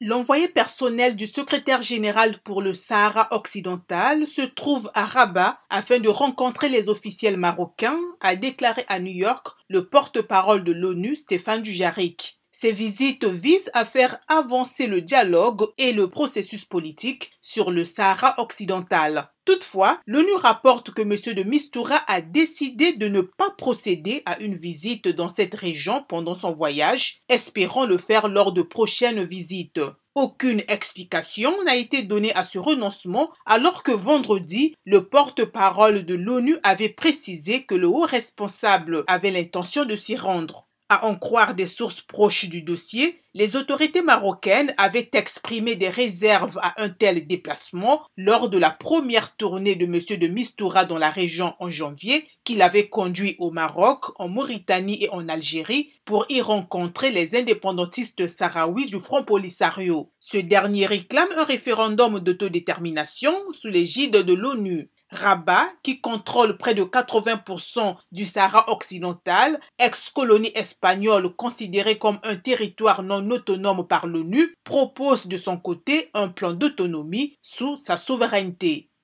L'envoyé personnel du secrétaire général pour le Sahara occidental se trouve à Rabat afin de rencontrer les officiels marocains, a déclaré à New York le porte-parole de l'ONU Stéphane Dujarric. Ces visites visent à faire avancer le dialogue et le processus politique sur le Sahara occidental. Toutefois, l'ONU rapporte que M. de Mistura a décidé de ne pas procéder à une visite dans cette région pendant son voyage, espérant le faire lors de prochaines visites. Aucune explication n'a été donnée à ce renoncement alors que vendredi, le porte-parole de l'ONU avait précisé que le haut responsable avait l'intention de s'y rendre. À en croire des sources proches du dossier, les autorités marocaines avaient exprimé des réserves à un tel déplacement lors de la première tournée de M. de Mistura dans la région en janvier, qu'il avait conduit au Maroc, en Mauritanie et en Algérie pour y rencontrer les indépendantistes sahraouis du Front Polisario. Ce dernier réclame un référendum d'autodétermination sous l'égide de l'ONU. Rabat, qui contrôle près de 80% du Sahara occidental, ex-colonie espagnole considérée comme un territoire non autonome par l'ONU, propose de son côté un plan d'autonomie sous sa souveraineté.